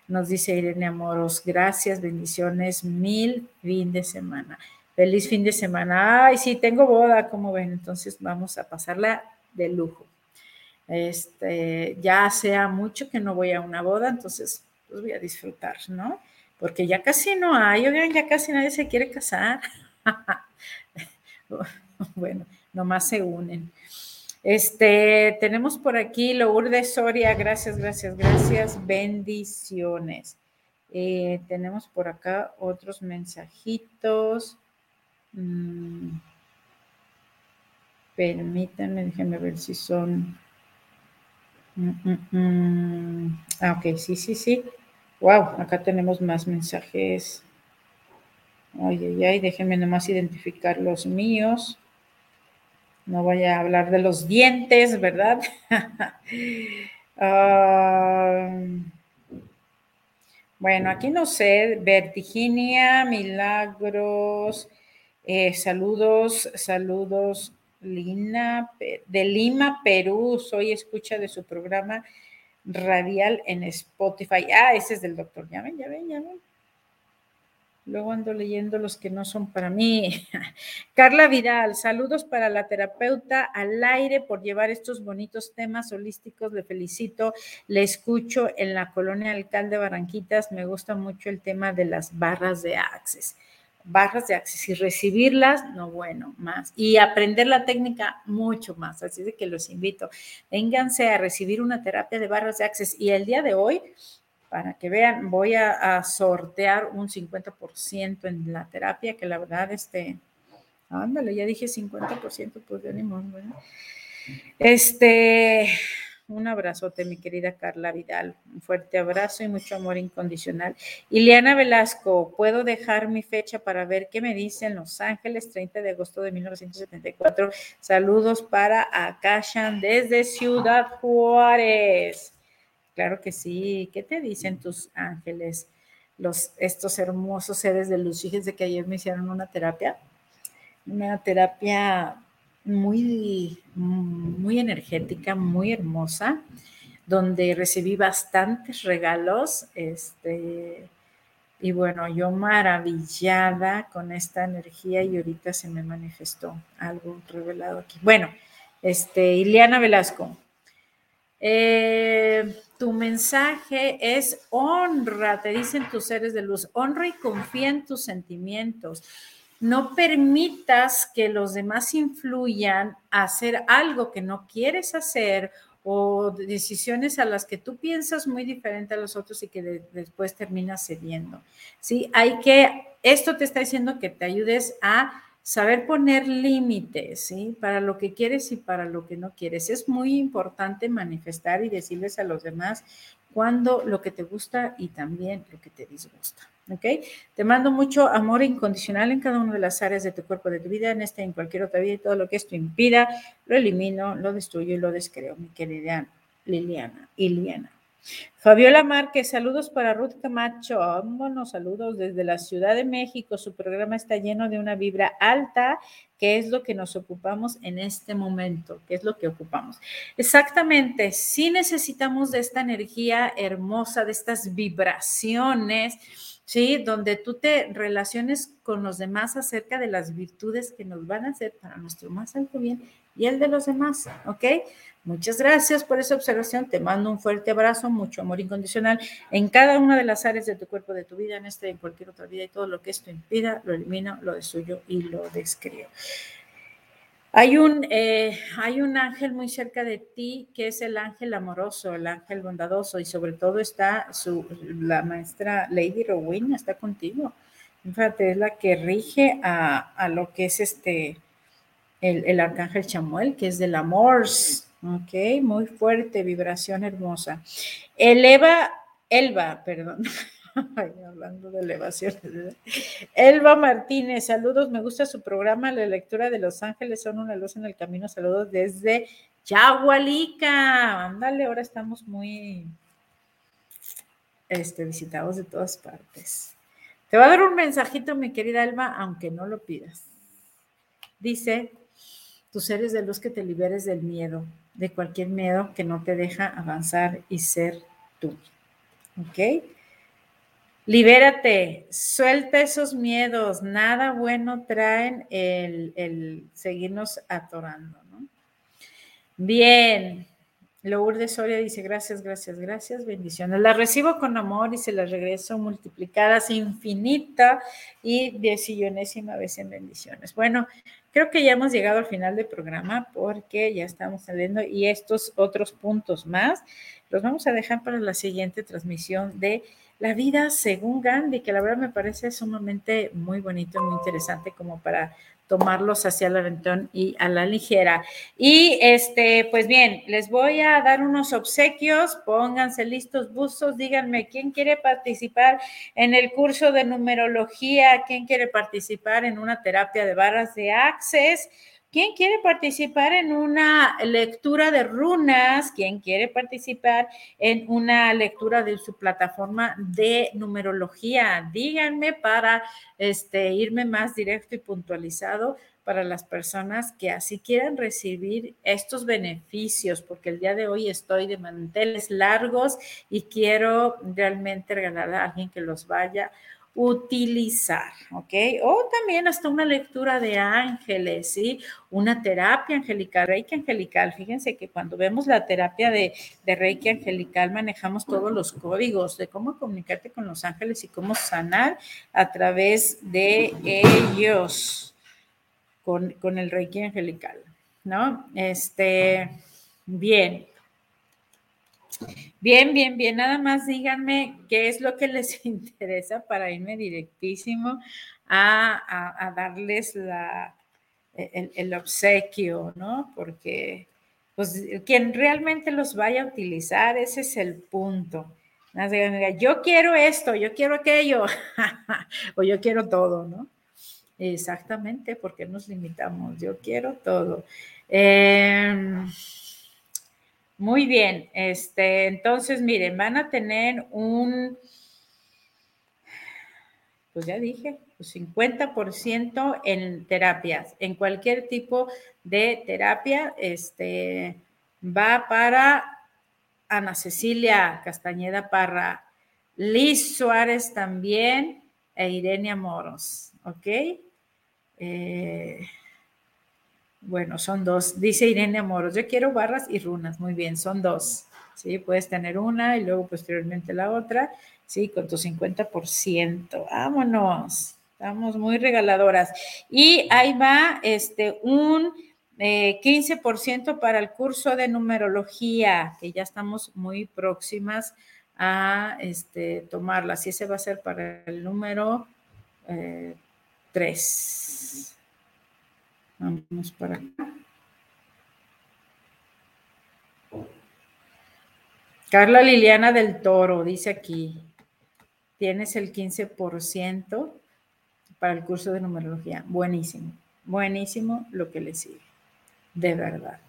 Nos dice Irene Amoros, gracias, bendiciones, mil fin de semana. Feliz fin de semana. Ay, sí, tengo boda, como ven, entonces vamos a pasarla de lujo. Este, ya sea mucho que no voy a una boda, entonces pues voy a disfrutar, ¿no? Porque ya casi no hay, oigan, ya casi nadie se quiere casar. bueno, nomás se unen. Este, tenemos por aquí Lourdes Soria, gracias, gracias, gracias, bendiciones. Eh, tenemos por acá otros mensajitos. Mm. Permítanme, déjenme ver si son. Mm, mm, ah, ok, sí, sí, sí. Wow, acá tenemos más mensajes. Ay, ay, ay, déjenme nomás identificar los míos. No voy a hablar de los dientes, ¿verdad? Ah, bueno, aquí no sé, Vertiginia, Milagros, eh, saludos, saludos, Lina, de Lima, Perú, soy escucha de su programa radial en Spotify. Ah, ese es del doctor, ya ven, ya ven, ya ven. Luego ando leyendo los que no son para mí. Carla Vidal, saludos para la terapeuta al aire por llevar estos bonitos temas holísticos. Le felicito. Le escucho en la colonia Alcalde Barranquitas. Me gusta mucho el tema de las barras de Access. Barras de Access y recibirlas, no bueno, más. Y aprender la técnica, mucho más. Así de que los invito. Vénganse a recibir una terapia de barras de Access. Y el día de hoy para que vean, voy a, sortear un 50% en la terapia, que la verdad, este, ándale, ya dije 50%, pues de ánimo, ¿verdad? Este, un abrazote, mi querida Carla Vidal. Un fuerte abrazo y mucho amor incondicional. Ileana Velasco, ¿puedo dejar mi fecha para ver qué me dicen Los Ángeles, 30 de agosto de 1974? Saludos para Akashan desde Ciudad Juárez. Claro que sí. ¿Qué te dicen tus ángeles? Los, estos hermosos seres de luz. Fíjense que ayer me hicieron una terapia, una terapia muy, muy energética, muy hermosa, donde recibí bastantes regalos. Este, y bueno, yo maravillada con esta energía y ahorita se me manifestó algo revelado aquí. Bueno, este, Ileana Velasco, eh, tu mensaje es honra, te dicen tus seres de luz, honra y confía en tus sentimientos. No permitas que los demás influyan a hacer algo que no quieres hacer o decisiones a las que tú piensas muy diferente a los otros y que después terminas cediendo. Sí, hay que, esto te está diciendo que te ayudes a saber poner límites, ¿sí? Para lo que quieres y para lo que no quieres. Es muy importante manifestar y decirles a los demás cuando lo que te gusta y también lo que te disgusta, ¿ok? Te mando mucho amor incondicional en cada una de las áreas de tu cuerpo, de tu vida, en esta y en cualquier otra vida, y todo lo que esto impida, lo elimino, lo destruyo y lo descreo, mi querida Liliana, Iliana. Fabiola Márquez, saludos para Ruth Camacho. Vámonos, saludos desde la Ciudad de México. Su programa está lleno de una vibra alta, que es lo que nos ocupamos en este momento, que es lo que ocupamos. Exactamente, sí necesitamos de esta energía hermosa, de estas vibraciones, ¿sí? Donde tú te relaciones con los demás acerca de las virtudes que nos van a hacer para nuestro más alto bien y el de los demás, ¿ok? Muchas gracias por esa observación. Te mando un fuerte abrazo, mucho amor incondicional en cada una de las áreas de tu cuerpo, de tu vida, en esta y en cualquier otra vida. Y todo lo que esto impida, lo elimino, lo destruyo y lo descrío. Hay un, eh, hay un ángel muy cerca de ti que es el ángel amoroso, el ángel bondadoso, y sobre todo está su, la maestra Lady Rowena, está contigo. Fíjate, es la que rige a, a lo que es este, el, el arcángel Chamuel, que es del amor, Ok, muy fuerte, vibración hermosa. Eleva, Elba, perdón. hablando de elevaciones. Elba Martínez, saludos, me gusta su programa, la lectura de Los Ángeles son una luz en el camino, saludos desde Yahualica. Ándale, ahora estamos muy este, visitados de todas partes. Te va a dar un mensajito, mi querida Elba, aunque no lo pidas. Dice, tus seres de luz que te liberes del miedo, de cualquier miedo que no te deja avanzar y ser tú. ¿Ok? Libérate, suelta esos miedos, nada bueno traen el, el seguirnos atorando, ¿no? Bien, Lourdes Soria dice, gracias, gracias, gracias, bendiciones. Las recibo con amor y se las regreso multiplicadas infinita y diecillonésima vez en bendiciones. Bueno, creo que ya hemos llegado al final del programa porque ya estamos saliendo y estos otros puntos más los vamos a dejar para la siguiente transmisión de la vida según Gandhi, que la verdad me parece sumamente muy bonito, muy interesante como para tomarlos hacia el aventón y a la ligera. Y este, pues bien, les voy a dar unos obsequios, pónganse listos, buzos, díganme quién quiere participar en el curso de numerología, quién quiere participar en una terapia de barras de access ¿Quién quiere participar en una lectura de runas? ¿Quién quiere participar en una lectura de su plataforma de numerología? Díganme para este, irme más directo y puntualizado para las personas que así quieran recibir estos beneficios, porque el día de hoy estoy de manteles largos y quiero realmente regalar a alguien que los vaya utilizar, ¿ok? O también hasta una lectura de ángeles, ¿sí? Una terapia angelical, Reiki angelical. Fíjense que cuando vemos la terapia de, de Reiki angelical manejamos todos los códigos de cómo comunicarte con los ángeles y cómo sanar a través de ellos con, con el Reiki angelical, ¿no? Este, bien. Bien, bien, bien. Nada más díganme qué es lo que les interesa para irme directísimo a, darles la, el, obsequio, ¿no? Porque pues quien realmente los vaya a utilizar, ese es el punto. Yo quiero esto, yo quiero aquello, o yo quiero todo, ¿no? Exactamente, porque nos limitamos. Yo quiero todo. Eh, muy bien, este, entonces miren, van a tener un, pues ya dije, 50% en terapias, en cualquier tipo de terapia, este, va para Ana Cecilia Castañeda Parra, Liz Suárez también e Irenia Moros, ¿ok? Eh, bueno, son dos. Dice Irene Moros, yo quiero barras y runas. Muy bien, son dos. Sí, puedes tener una y luego posteriormente la otra. Sí, con tu 50%. Vámonos. Estamos muy regaladoras. Y ahí va este, un 15% eh, para el curso de numerología, que ya estamos muy próximas a este, tomarla. Así ese va a ser para el número 3. Eh, Vamos para acá. Carla Liliana del Toro dice aquí, tienes el 15% para el curso de numerología. Buenísimo, buenísimo lo que le sigue, de verdad.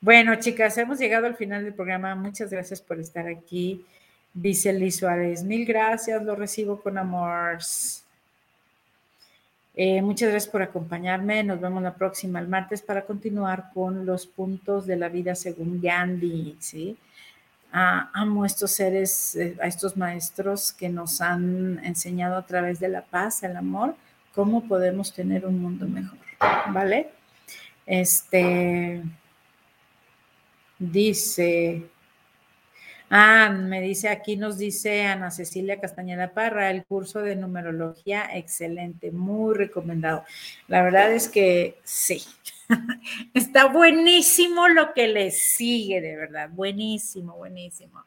Bueno, chicas, hemos llegado al final del programa. Muchas gracias por estar aquí. Dice Liz Suárez, mil gracias, lo recibo con amor. Eh, muchas gracias por acompañarme. Nos vemos la próxima, el martes, para continuar con los puntos de la vida según Gandhi. ¿sí? Ah, amo a estos seres, eh, a estos maestros que nos han enseñado a través de la paz, el amor, cómo podemos tener un mundo mejor. ¿Vale? Este dice Ah, me dice aquí, nos dice Ana Cecilia Castañeda Parra, el curso de numerología, excelente, muy recomendado. La verdad es que sí, está buenísimo lo que le sigue, de verdad, buenísimo, buenísimo.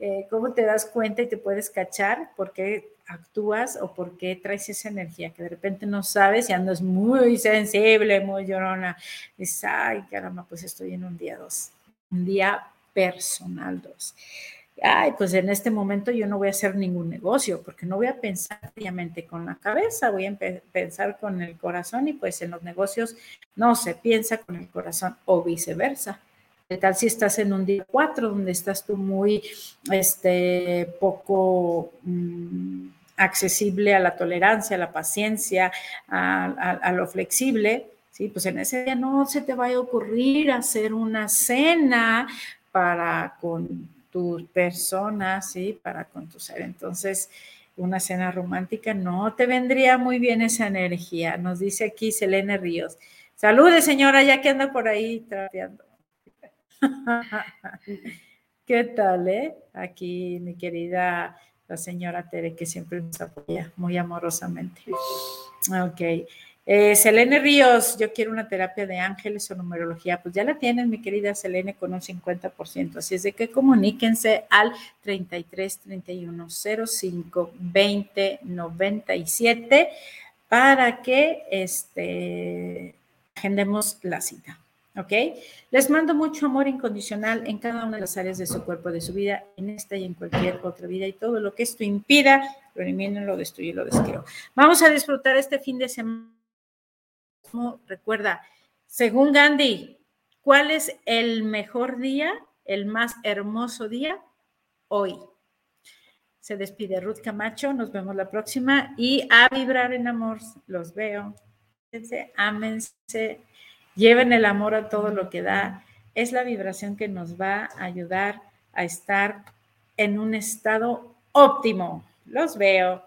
Eh, ¿Cómo te das cuenta y te puedes cachar por qué actúas o por qué traes esa energía que de repente no sabes y andas muy sensible, muy llorona? Dices, ay, caramba, pues estoy en un día dos, un día personal dos. Ay, pues en este momento yo no voy a hacer ningún negocio porque no voy a pensar con la cabeza, voy a pensar con el corazón y pues en los negocios no se piensa con el corazón o viceversa. ¿Qué tal si estás en un día cuatro donde estás tú muy, este, poco mm, accesible a la tolerancia, a la paciencia, a, a lo flexible? Sí, pues en ese día no se te va a ocurrir hacer una cena para con tus personas, ¿sí? Para con tu ser. Entonces, una cena romántica, no te vendría muy bien esa energía, nos dice aquí Selene Ríos. Salude, señora, ya que anda por ahí trapeando. ¿Qué tal, eh? Aquí mi querida la señora Tere, que siempre nos apoya muy amorosamente. Ok. Eh, Selene Ríos, yo quiero una terapia de ángeles o numerología. Pues ya la tienen, mi querida Selene, con un 50%. Así es de que comuníquense al 33 31 05 20 97 para que este, agendemos la cita. ¿Ok? Les mando mucho amor incondicional en cada una de las áreas de su cuerpo, de su vida, en esta y en cualquier otra vida. Y todo lo que esto impida, lo elimino, lo destruyo y lo desquiero. Vamos a disfrutar este fin de semana. Recuerda, según Gandhi, ¿cuál es el mejor día, el más hermoso día? Hoy. Se despide Ruth Camacho, nos vemos la próxima y a vibrar en amor. Los veo. Ámense lleven el amor a todo lo que da, es la vibración que nos va a ayudar a estar en un estado óptimo. Los veo.